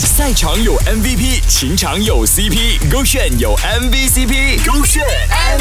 赛场有 MVP，情场有 CP，勾选有 MVCp，勾选 MVP，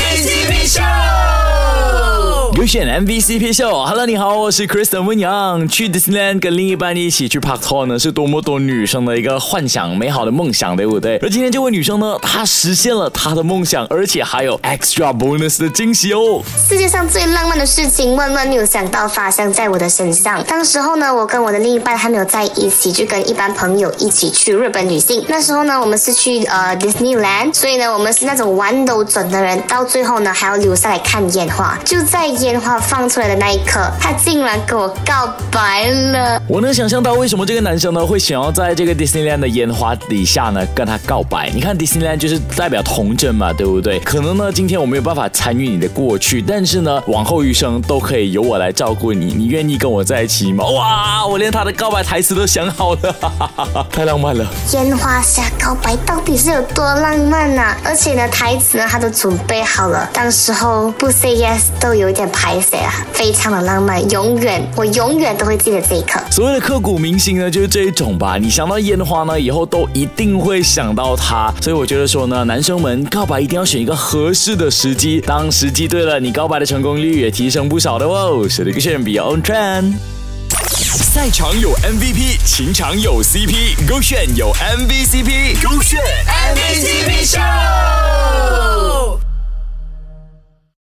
MVCp 秀。Hello，你好，我是 Kristen 温阳。去 Disneyland 跟另一半一起去 Park t o r 呢，是多么多女生的一个幻想、美好的梦想，对不对？而今天这位女生呢，她实现了她的梦想，而且还有 extra bonus 的惊喜哦。世界上最浪漫的事情，万万没有想到发生在我的身上。当时候呢，我跟我的另一半还没有在一起，就跟一般朋友一起去日本旅行。那时候呢，我们是去呃 Disneyland，所以呢，我们是那种玩都准的人。到最后呢，还要留下来看烟花。就在烟花放出来的那一刻，他竟然跟我告白了。我能想象到为什么这个男生呢会想要在这个 Disneyland 的烟花底下呢跟他告白。你看 Disneyland 就是代表童真嘛，对不对？可能呢今天我没有办法参与你的过去，但是呢往后余生都可以由我来照顾你。你愿意跟我在一起吗？哇，我连他的告白台词都想好了，哈哈哈太浪漫了。烟花下告白到底是有多浪漫呐、而且呢，台词呢他都准备好了，当时候不 say yes 都有一点排泄啊，非常的浪漫，永远我永远都会记得这一刻。所谓的刻骨铭心呢，就是这一种吧。你想到烟花呢，以后都一定会想到他。所以我觉得说呢，男生们告白一定要选一个合适的时机，当时机对了，你告白的成功率也提升不少的哦。是的，一个选 Beyond Trend。赛场有 MVP，情场有 CP，勾选有 MVCp，勾选 MVCp 秀。